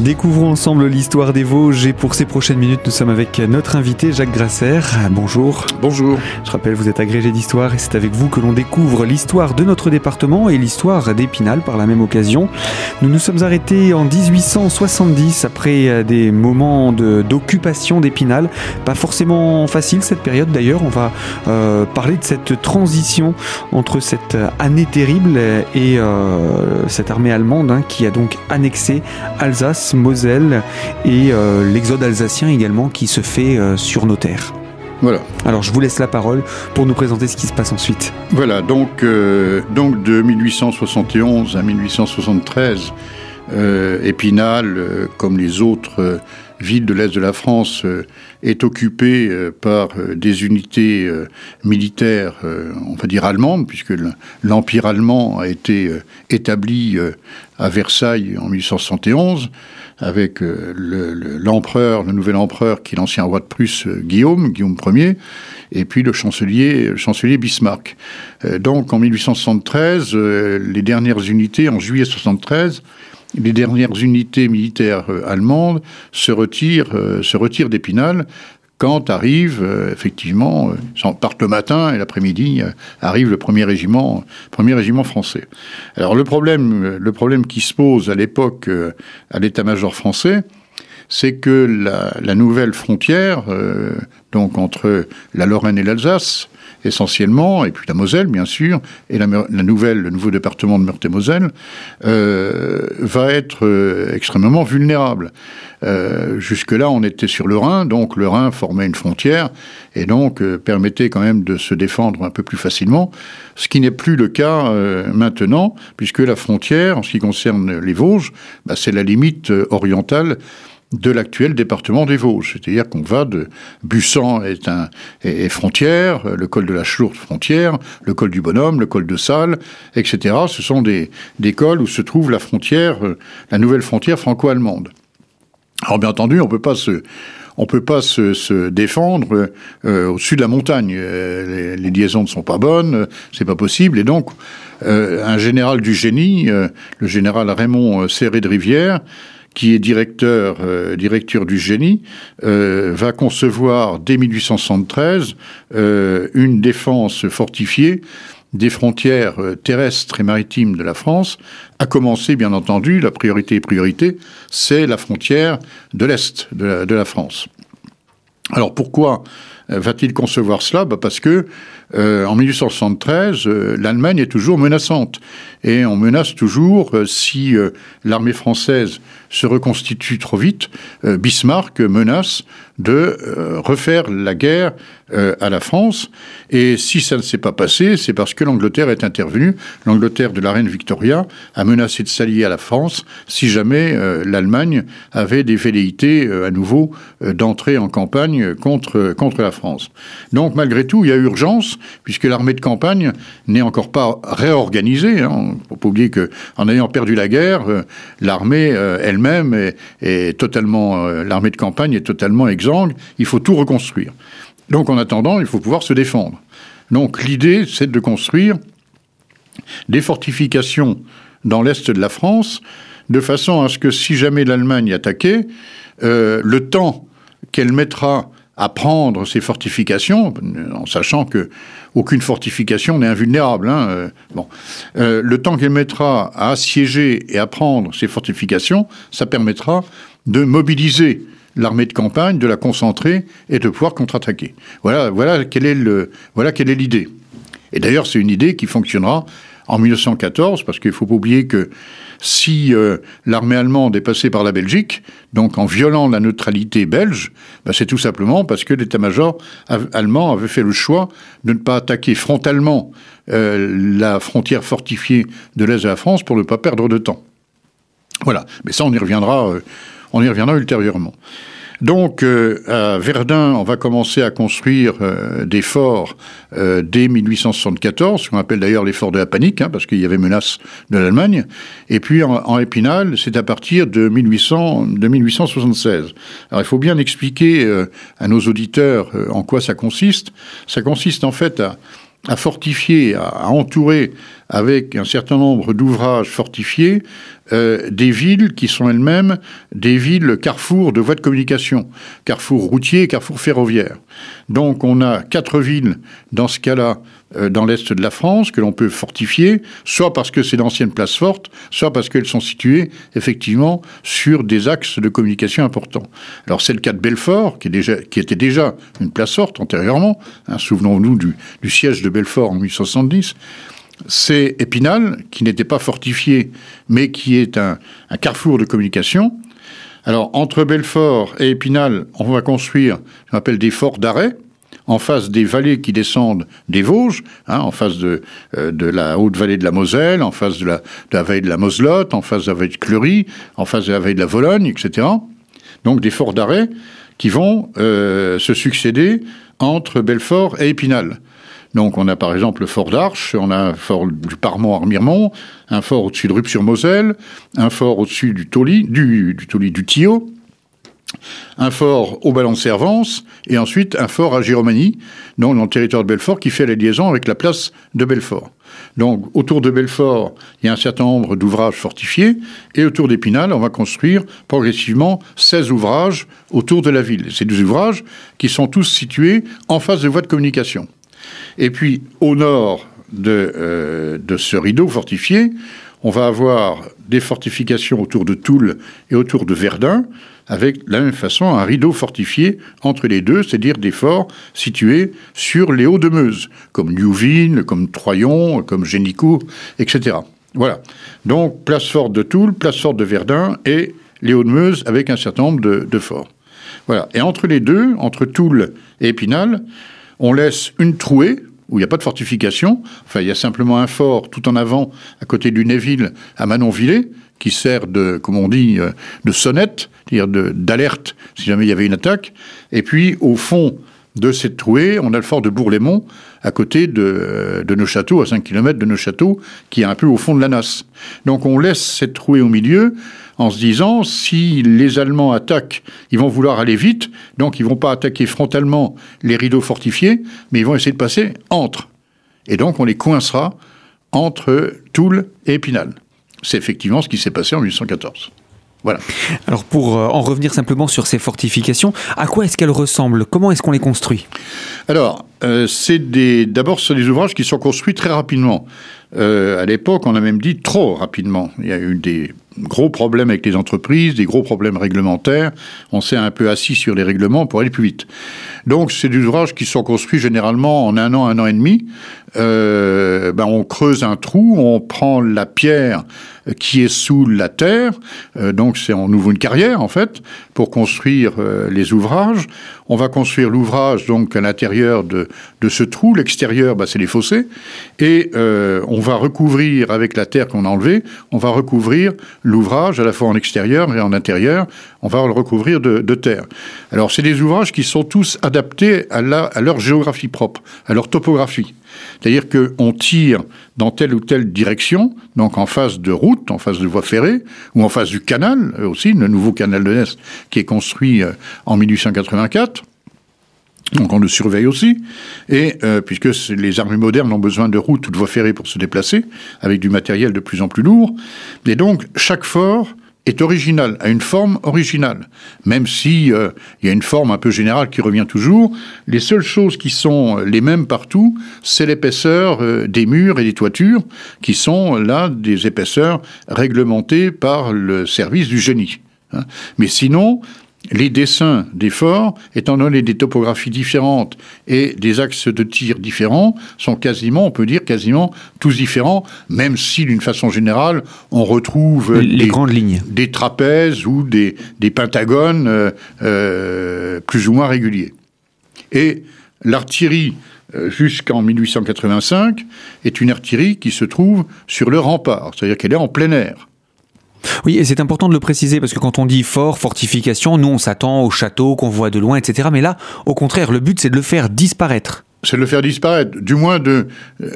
Découvrons ensemble l'histoire des Vosges et pour ces prochaines minutes, nous sommes avec notre invité Jacques Grasser. Bonjour. Bonjour. Je rappelle, vous êtes agrégé d'histoire et c'est avec vous que l'on découvre l'histoire de notre département et l'histoire d'Épinal par la même occasion. Nous nous sommes arrêtés en 1870 après des moments d'occupation d'Épinal. Pas forcément facile cette période d'ailleurs. On va euh, parler de cette transition entre cette année terrible et euh, cette armée allemande hein, qui a donc annexé Alsace Moselle et euh, l'exode alsacien également qui se fait euh, sur nos terres. Voilà. Alors je vous laisse la parole pour nous présenter ce qui se passe ensuite. Voilà, donc, euh, donc de 1871 à 1873, Épinal, comme les autres villes de l'Est de la France, est occupée par des unités militaires, on va dire allemandes, puisque l'Empire allemand a été établi à Versailles en 1871 avec euh, l'empereur, le, nouvel empereur qui est l'ancien roi de Prusse euh, Guillaume, Guillaume Ier, et puis le chancelier, le chancelier Bismarck. Euh, donc en 1873, les dernières unités, en juillet 73, les dernières unités militaires allemandes se retirent, se retirent d'Épinal quand arrive, euh, effectivement, euh, partent le matin et l'après-midi, euh, arrive le premier régiment, premier régiment français. Alors le problème, le problème qui se pose à l'époque à l'état-major français, c'est que la, nouvelle frontière, donc entre la Lorraine et l'Alsace, essentiellement, et puis la Moselle, bien sûr, et la, nouvelle, le nouveau département de Meurthe-et-Moselle, euh, va être euh, extrêmement vulnérable. Euh, jusque-là, on était sur le Rhin, donc le Rhin formait une frontière, et donc permettait quand même de se défendre un peu plus facilement, ce qui n'est plus le cas maintenant, puisque la frontière, en ce qui concerne les Vosges, bah, c'est la limite orientale de l'actuel département des Vosges. C'est-à-dire qu'on va de Bussan est un est, frontière, le col de la Chourte frontière, le col du Bonhomme, le col de Salles, etc. Ce sont des, des cols où se trouve la frontière, euh, la nouvelle frontière franco-allemande. Alors bien entendu, on peut pas se on peut pas se, se défendre euh, au-dessus de la montagne. Euh, les, liaisons ne sont pas bonnes, c'est pas possible. Et donc, un général du génie, le général Raymond Serré de Rivière, qui est directeur, euh, directeur du génie, euh, va concevoir dès 1873 euh, une défense fortifiée des frontières terrestres et maritimes de la France, à commencer, bien entendu, la priorité et priorité, c'est la frontière de l'Est de, la, France. Alors pourquoi va-t-il concevoir cela? Bah Parce que en 1873, euh, l'Allemagne est toujours menaçante. Et on menace toujours, si l'armée française se reconstitue trop vite, Bismarck menace de refaire la guerre à la France. Et si ça ne s'est pas passé, c'est parce que l'Angleterre est intervenue. L'Angleterre de la reine Victoria a menacé de s'allier à la France si jamais l'Allemagne avait des velléités à nouveau d'entrer en campagne contre, contre la France. Donc malgré tout, il y a urgence puisque l'armée de campagne n'est encore pas réorganisée. Hein. Il ne faut pas oublier qu'en ayant perdu la guerre, euh, l'armée euh, elle-même est, totalement, euh, l'armée de campagne est totalement exsangue. Il faut tout reconstruire. Donc en attendant, il faut pouvoir se défendre. Donc l'idée, c'est de construire des fortifications dans l'est de la France, de façon à ce que si jamais l'Allemagne attaquait, le temps qu'elle mettra à prendre ces fortifications, en sachant que aucune fortification n'est invulnérable. Hein, euh, bon, euh, le temps qu'elle mettra à assiéger et à prendre ces fortifications, ça permettra de mobiliser l'armée de campagne, de la concentrer et de pouvoir contre-attaquer. Voilà, voilà quelle est voilà quelle est l'idée. Et d'ailleurs, c'est une idée qui fonctionnera en 1914, parce qu'il faut pas oublier que si euh, l'armée allemande est passée par la Belgique, donc en violant la neutralité belge, bah, c'est tout simplement parce que l'état-major allemand avait fait le choix de ne pas attaquer frontalement euh, la frontière fortifiée de l'Est de la France pour ne pas perdre de temps. Voilà, mais ça on y reviendra, euh, on y reviendra ultérieurement. Donc, euh, à Verdun, on va commencer à construire euh, des forts euh, dès 1874, ce qu'on appelle d'ailleurs les forts de la panique, hein, parce qu'il y avait menace de l'Allemagne. Et puis, en, Épinal, c'est à partir de, 1800, de 1876. Alors, il faut bien expliquer à nos auditeurs en quoi ça consiste. Ça consiste en fait à à fortifier, à, entourer avec un certain nombre d'ouvrages fortifiés euh, des villes qui sont elles-mêmes des villes carrefour de voies de communication, carrefour routier, carrefour ferroviaire. Donc on a quatre villes dans ce cas-là euh, dans l'est de la France que l'on peut fortifier, soit parce que c'est d'anciennes places fortes, soit parce qu'elles sont situées effectivement sur des axes de communication importants. Alors c'est le cas de Belfort, qui, était déjà une place forte antérieurement. Hein, souvenons-nous du, du, siège de Belfort en 1870. C'est Épinal, qui n'était pas fortifié, mais qui est un, carrefour de communication. Alors, entre Belfort et Épinal, on va construire ce qu'on appelle des forts d'arrêt, en face des vallées qui descendent des Vosges, hein, en face de, euh, de, la haute vallée de la Moselle, en face de la, vallée de la Moselotte, en face de la vallée de Clury, en face de la vallée de la Vologne, etc. Donc des forts d'arrêt qui vont euh, se succéder entre Belfort et Épinal. Donc on a par exemple le fort d'Arche, on a un fort du Parmont-Armiremont, un fort au-dessus de Rupt-sur-Moselle, un fort au-dessus du Toli, du, du Toli du Tillot, un fort au Ballon de Servance et ensuite un fort à Giromanie, dans le territoire de Belfort, qui fait la liaison avec la place de Belfort. Donc autour de Belfort, il y a un certain nombre d'ouvrages fortifiés et autour d'Épinal, on va construire progressivement 16 ouvrages autour de la ville. Ces deux ouvrages qui sont tous situés en face de voies de communication. Et puis au nord de, euh, de ce rideau fortifié, on va avoir des fortifications autour de Toul et autour de Verdun, avec de la même façon un rideau fortifié entre les deux, c'est-à-dire des forts situés sur les hauts de Meuse, comme Newville, comme Troyon, comme Génicourt, etc. Voilà. Donc, place forte de Toul, place forte de Verdun et les hauts de Meuse avec un certain nombre de, de forts. Voilà. Et entre les deux, entre Toul et Épinal, on laisse une trouée, où il n'y a pas de fortification. Enfin, il y a simplement un fort tout en avant, à côté du Néville, à Manonvillers, qui sert de, comme on dit, euh, de sonnette, c'est-à-dire d'alerte si jamais il y avait une attaque. Et puis, au fond de cette trouée, on a le fort de Bourg-les-Monts, à côté de, de Neuchâteau, à 5 km de Neuchâteau, qui est un peu au fond de la Nasse. Donc on laisse cette trouée au milieu en se disant, si les Allemands attaquent, ils vont vouloir aller vite, donc ils vont pas attaquer frontalement les rideaux fortifiés, mais ils vont essayer de passer entre. Et donc on les coincera entre Toul et Épinal. C'est effectivement ce qui s'est passé en 1814. Voilà. Alors pour euh, en revenir simplement sur ces fortifications, à quoi est-ce qu'elles ressemblent? Comment est-ce qu'on les construit? Alors, euh, c'est d'abord ce des ouvrages qui sont construits très rapidement. Euh, à l'époque, on a même dit trop rapidement. Il y a eu des gros problèmes avec les entreprises, des gros problèmes réglementaires. On s'est un peu assis sur les règlements pour aller plus vite. Donc, c'est des ouvrages qui sont construits généralement en un an, un an et demi. Euh, ben, on creuse un trou, on prend la pierre qui est sous la terre, euh, donc c'est en nouveau une carrière en fait, pour construire euh, les ouvrages. On va construire l'ouvrage donc à l'intérieur de, de ce trou, l'extérieur ben, c'est les fossés, et euh, on va recouvrir avec la terre qu'on a enlevée, on va recouvrir l'ouvrage à la fois en extérieur et en intérieur, on va le recouvrir de, terre. Alors c'est des ouvrages qui sont tous adaptés à leur géographie propre, à leur topographie. C'est-à-dire qu'on tire dans telle ou telle direction, donc en face de route, en face de voie ferrée, ou en face du canal euh, aussi, le nouveau canal de l'Est qui est construit euh, en 1884. Donc on le surveille aussi, et euh, puisque les armées modernes ont besoin de routes ou de voies ferrées pour se déplacer, avec du matériel de plus en plus lourd, et donc chaque fort est original, a une forme originale. Même si euh, il y a une forme un peu générale qui revient toujours, les seules choses qui sont les mêmes partout, c'est l'épaisseur euh, des murs et des toitures, qui sont là des épaisseurs réglementées par le service du génie. Hein. Mais sinon, les dessins des forts, étant donné des topographies différentes et des axes de tir différents, sont quasiment, on peut dire quasiment tous différents, même si d'une façon générale, on retrouve les des, grandes lignes, des trapèzes ou des, des pentagones euh, euh, plus ou moins réguliers. Et l'artillerie euh, jusqu'en 1885 est une artillerie qui se trouve sur le rempart, c'est-à-dire qu'elle est en plein air. Oui, et c'est important de le préciser parce que quand on dit fort, fortification, nous on s'attend au château qu'on voit de loin, etc. Mais là, au contraire, le but c'est de le faire disparaître. C'est de le faire disparaître, du moins de,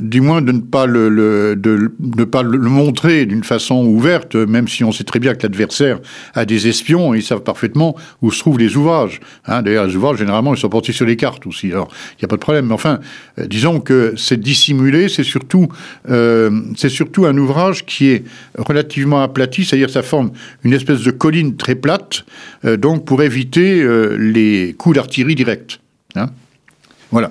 du moins de ne pas le, de, ne pas le montrer d'une façon ouverte, même si on sait très bien que l'adversaire a des espions et ils savent parfaitement où se trouvent les ouvrages. Hein, D'ailleurs, les ouvrages, généralement, ils sont portés sur les cartes aussi. Alors, il n'y a pas de problème. Mais enfin, euh, disons que c'est dissimulé, c'est surtout, euh, c'est surtout un ouvrage qui est relativement aplati, c'est-à-dire ça forme une espèce de colline très plate, euh, donc pour éviter les coups d'artillerie directs. Hein. voilà.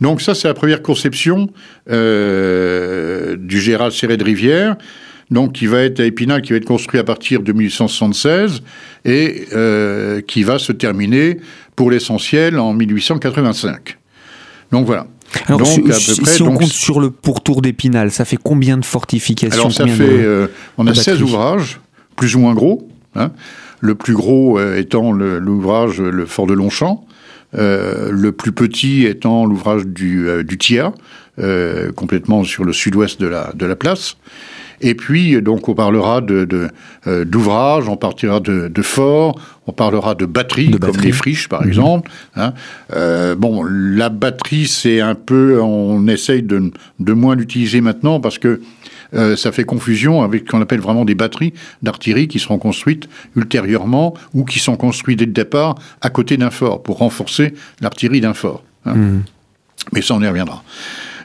Donc ça, c'est la première conception euh, du général Serré de Rivière, donc qui va être à Épinal, qui va être construit à partir de 1876 et euh, qui va se terminer pour l'essentiel en 1885. Donc voilà. Alors, donc, si, à peu si- près, si on donc, compte sur le pourtour d'Épinal, ça fait combien de fortifications Alors ça fait, de- euh, on a de 16 batteries ouvrages, plus ou moins gros. hein. Le plus gros étant l'ouvrage le Fort de Longchamp, le plus petit étant l'ouvrage du, euh, du Thiers, euh, complètement sur le sud-ouest de la place. Et puis, donc, on parlera de, de, euh, d'ouvrages, on partira de, de forts, on parlera de batteries, De comme batteries. les friches, par Mhm. exemple. hein. Euh, bon, la batterie, c'est un peu, on essaye de, de moins l'utiliser maintenant parce que euh, ça fait confusion avec ce qu'on appelle vraiment des batteries d'artillerie qui seront construites ultérieurement ou qui sont construites dès le départ à côté d'un fort pour renforcer l'artillerie d'un fort. hein. Mhm. Mais ça, on y reviendra.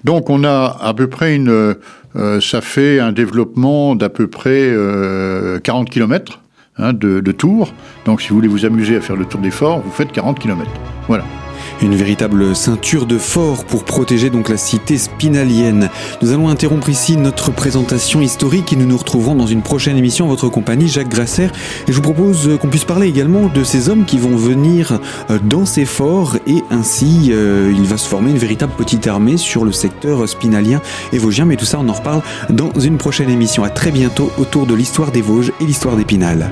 Donc, on a à peu près une. Euh, ça fait un développement d'à peu près euh, 40 km de, de tour. Donc, si vous voulez vous amuser à faire le tour des forts, vous faites 40 km. Voilà. Une véritable ceinture de fort pour protéger donc la cité spinalienne. Nous allons interrompre ici notre présentation historique et nous nous retrouverons dans une prochaine émission en votre compagnie, Jacques Grasser. Et je vous propose euh, qu'on puisse parler également de ces hommes qui vont venir euh, dans ces forts et ainsi euh, il va se former une véritable petite armée sur le secteur spinalien et vosgien. Mais tout ça, on en reparle dans une prochaine émission. À très bientôt autour de l'histoire des Vosges et l'histoire d'Épinal.